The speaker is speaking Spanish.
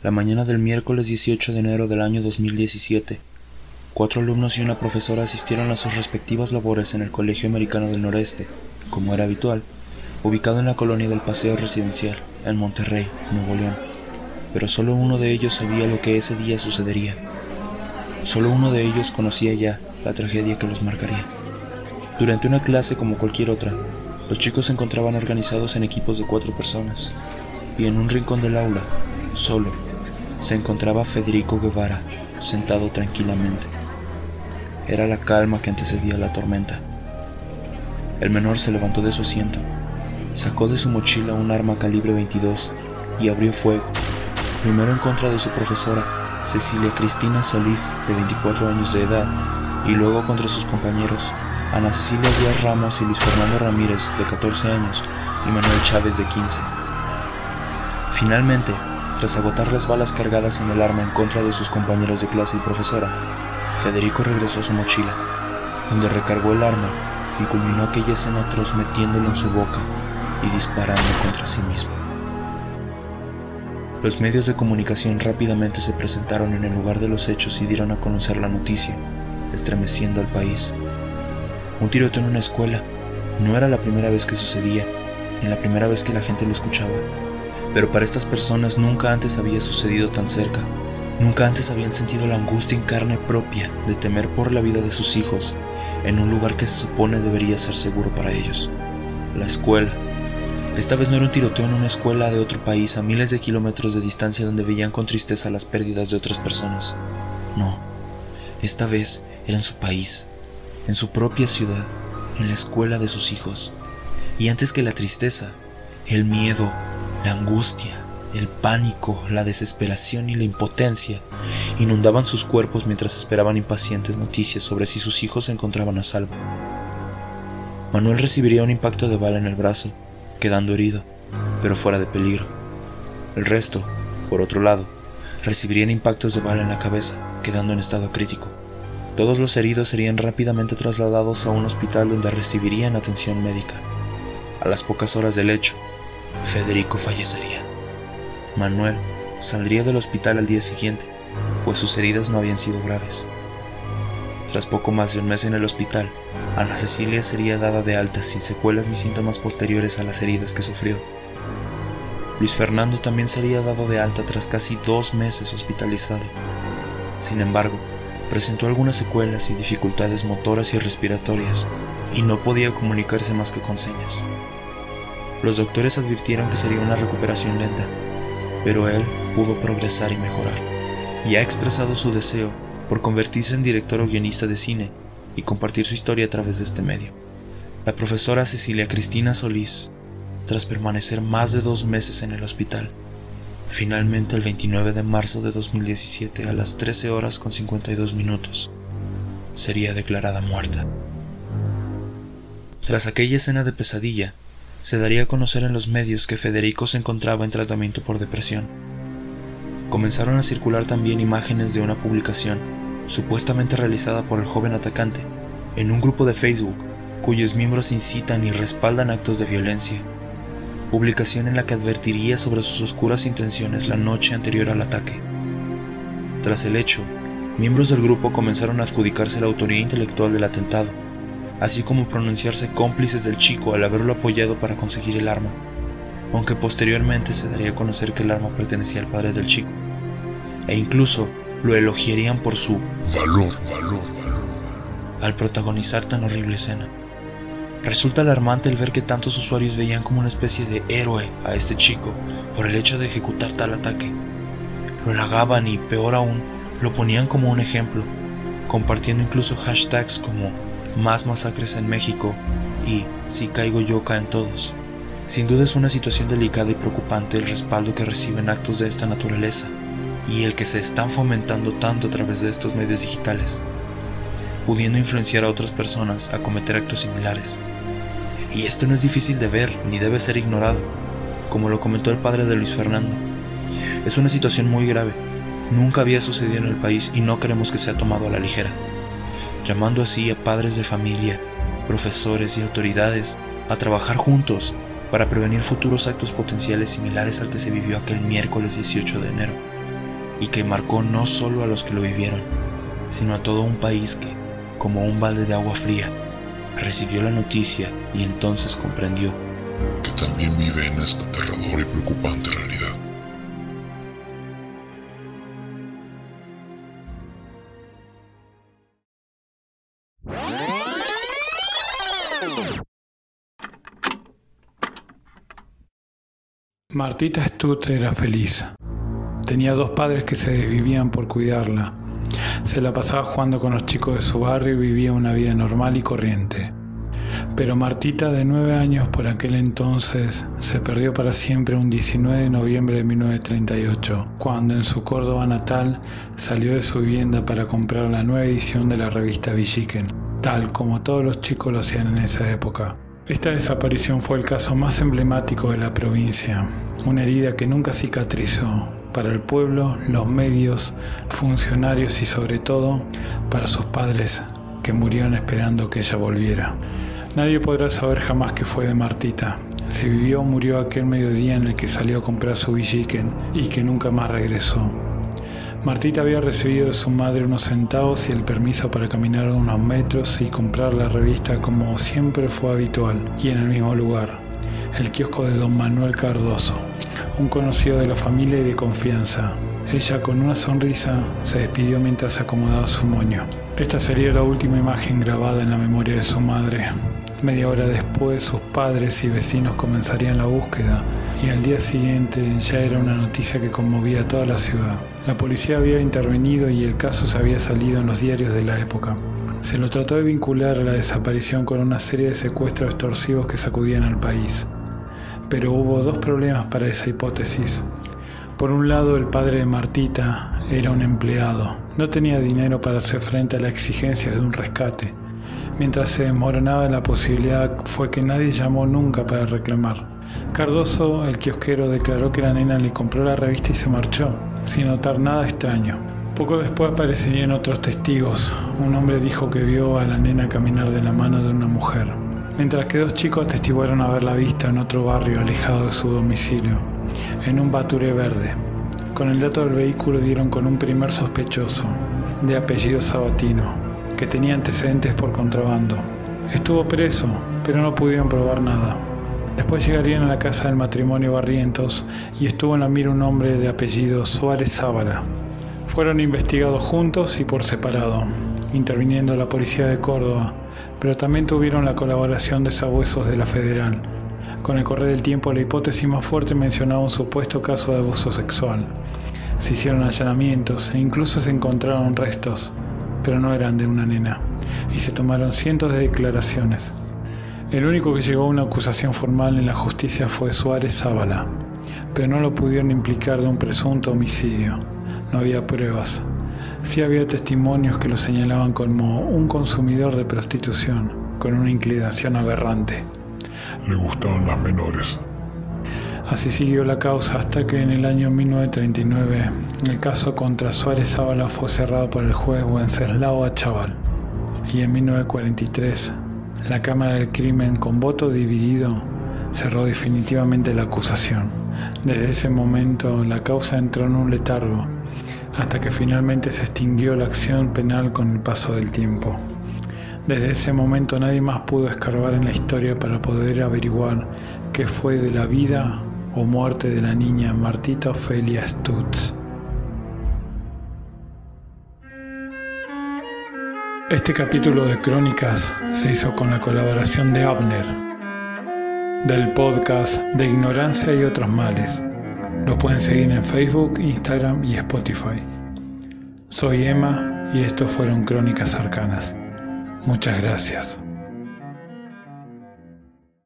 La mañana del miércoles 18 de enero del año 2017, cuatro alumnos y una profesora asistieron a sus respectivas labores en el Colegio Americano del Noreste, como era habitual, ubicado en la colonia del Paseo Residencial, en Monterrey, Nuevo León. Pero solo uno de ellos sabía lo que ese día sucedería. Solo uno de ellos conocía ya la tragedia que los marcaría. Durante una clase como cualquier otra, los chicos se encontraban organizados en equipos de cuatro personas, y en un rincón del aula, solo, se encontraba Federico Guevara, sentado tranquilamente. Era la calma que antecedía la tormenta. El menor se levantó de su asiento, sacó de su mochila un arma calibre 22 y abrió fuego, primero en contra de su profesora, Cecilia Cristina Solís, de 24 años de edad, y luego contra sus compañeros, Ana Cecilia Díaz Ramos y Luis Fernando Ramírez, de 14 años, y Manuel Chávez, de 15. Finalmente, tras agotar las balas cargadas en el arma en contra de sus compañeros de clase y profesora, Federico regresó a su mochila, donde recargó el arma y culminó aquella escena atroz metiéndolo en su boca y disparando contra sí mismo. Los medios de comunicación rápidamente se presentaron en el lugar de los hechos y dieron a conocer la noticia, estremeciendo al país. Un tiroteo en una escuela no era la primera vez que sucedía, ni la primera vez que la gente lo escuchaba pero para estas personas nunca antes había sucedido tan cerca. Nunca antes habían sentido la angustia en carne propia de temer por la vida de sus hijos en un lugar que se supone debería ser seguro para ellos. La escuela. Esta vez no era un tiroteo en una escuela de otro país a miles de kilómetros de distancia donde veían con tristeza las pérdidas de otras personas. No, esta vez era en su país, en su propia ciudad, en la escuela de sus hijos. Y antes que la tristeza, el miedo, la angustia, el pánico, la desesperación y la impotencia inundaban sus cuerpos mientras esperaban impacientes noticias sobre si sus hijos se encontraban a salvo. Manuel recibiría un impacto de bala en el brazo, quedando herido, pero fuera de peligro. El resto, por otro lado, recibirían impactos de bala en la cabeza, quedando en estado crítico. Todos los heridos serían rápidamente trasladados a un hospital donde recibirían atención médica. A las pocas horas del hecho, Federico fallecería. Manuel saldría del hospital al día siguiente, pues sus heridas no habían sido graves. Tras poco más de un mes en el hospital, Ana Cecilia sería dada de alta sin secuelas ni síntomas posteriores a las heridas que sufrió. Luis Fernando también sería dado de alta tras casi dos meses hospitalizado. Sin embargo, presentó algunas secuelas y dificultades motoras y respiratorias, y no podía comunicarse más que con señas. Los doctores advirtieron que sería una recuperación lenta, pero él pudo progresar y mejorar, y ha expresado su deseo por convertirse en director o guionista de cine y compartir su historia a través de este medio. La profesora Cecilia Cristina Solís, tras permanecer más de dos meses en el hospital, finalmente el 29 de marzo de 2017 a las 13 horas con 52 minutos, sería declarada muerta. Tras aquella escena de pesadilla, se daría a conocer en los medios que Federico se encontraba en tratamiento por depresión. Comenzaron a circular también imágenes de una publicación, supuestamente realizada por el joven atacante, en un grupo de Facebook, cuyos miembros incitan y respaldan actos de violencia. Publicación en la que advertiría sobre sus oscuras intenciones la noche anterior al ataque. Tras el hecho, miembros del grupo comenzaron a adjudicarse la autoría intelectual del atentado, así como pronunciarse cómplices del chico al haberlo apoyado para conseguir el arma, aunque posteriormente se daría a conocer que el arma pertenecía al padre del chico, e incluso lo elogiarían por su valor, valor, valor, al protagonizar tan horrible escena. Resulta alarmante el ver que tantos usuarios veían como una especie de héroe a este chico por el hecho de ejecutar tal ataque. Lo halagaban y, peor aún, lo ponían como un ejemplo, compartiendo incluso hashtags como más masacres en México y si caigo yo caen todos. Sin duda es una situación delicada y preocupante el respaldo que reciben actos de esta naturaleza y el que se están fomentando tanto a través de estos medios digitales, pudiendo influenciar a otras personas a cometer actos similares. Y esto no es difícil de ver ni debe ser ignorado, como lo comentó el padre de Luis Fernando. Es una situación muy grave, nunca había sucedido en el país y no queremos que sea tomado a la ligera llamando así a padres de familia, profesores y autoridades a trabajar juntos para prevenir futuros actos potenciales similares al que se vivió aquel miércoles 18 de enero, y que marcó no solo a los que lo vivieron, sino a todo un país que, como un balde de agua fría, recibió la noticia y entonces comprendió que también vive en esta aterradora y preocupante realidad. Martita Stutt era feliz. Tenía dos padres que se desvivían por cuidarla. Se la pasaba jugando con los chicos de su barrio y vivía una vida normal y corriente. Pero Martita, de nueve años por aquel entonces, se perdió para siempre un 19 de noviembre de 1938, cuando en su Córdoba natal salió de su vivienda para comprar la nueva edición de la revista Villiquen, tal como todos los chicos lo hacían en esa época. Esta desaparición fue el caso más emblemático de la provincia, una herida que nunca cicatrizó para el pueblo, los medios, funcionarios y sobre todo para sus padres que murieron esperando que ella volviera. Nadie podrá saber jamás qué fue de Martita, si vivió o murió aquel mediodía en el que salió a comprar su villiquen y que nunca más regresó. Martita había recibido de su madre unos centavos y el permiso para caminar unos metros y comprar la revista como siempre fue habitual y en el mismo lugar, el kiosco de don Manuel Cardoso, un conocido de la familia y de confianza. Ella con una sonrisa se despidió mientras acomodaba su moño. Esta sería la última imagen grabada en la memoria de su madre. Media hora después sus padres y vecinos comenzarían la búsqueda y al día siguiente ya era una noticia que conmovía toda la ciudad. La policía había intervenido y el caso se había salido en los diarios de la época. Se lo trató de vincular a la desaparición con una serie de secuestros extorsivos que sacudían al país. Pero hubo dos problemas para esa hipótesis. Por un lado, el padre de Martita era un empleado. No tenía dinero para hacer frente a las exigencias de un rescate Mientras se desmoronaba la posibilidad fue que nadie llamó nunca para reclamar. Cardoso, el kiosquero, declaró que la nena le compró la revista y se marchó, sin notar nada extraño. Poco después aparecerían otros testigos. Un hombre dijo que vio a la nena caminar de la mano de una mujer, mientras que dos chicos atestiguaron haberla visto en otro barrio alejado de su domicilio, en un bature verde. Con el dato del vehículo dieron con un primer sospechoso, de apellido Sabatino, que tenía antecedentes por contrabando. Estuvo preso, pero no pudieron probar nada. Después llegarían a la casa del matrimonio Barrientos y estuvo en la mira un hombre de apellido Suárez Zábala. Fueron investigados juntos y por separado, interviniendo la policía de Córdoba, pero también tuvieron la colaboración de sabuesos de la Federal. Con el correr del tiempo, la hipótesis más fuerte mencionaba un supuesto caso de abuso sexual. Se hicieron allanamientos e incluso se encontraron restos, pero no eran de una nena, y se tomaron cientos de declaraciones. El único que llegó a una acusación formal en la justicia fue Suárez Zábala, pero no lo pudieron implicar de un presunto homicidio. No había pruebas. Sí había testimonios que lo señalaban como un consumidor de prostitución, con una inclinación aberrante. Le gustaban las menores. Así siguió la causa hasta que en el año 1939 el caso contra Suárez Zábala fue cerrado por el juez Wenceslao Achaval. Y en 1943 la Cámara del Crimen con voto dividido cerró definitivamente la acusación. Desde ese momento la causa entró en un letargo hasta que finalmente se extinguió la acción penal con el paso del tiempo. Desde ese momento nadie más pudo escarbar en la historia para poder averiguar qué fue de la vida o muerte de la niña Martita Ofelia Stutz. Este capítulo de Crónicas se hizo con la colaboración de Abner, del podcast de Ignorancia y otros males. Lo pueden seguir en Facebook, Instagram y Spotify. Soy Emma y estos fueron Crónicas Arcanas. Muchas gracias.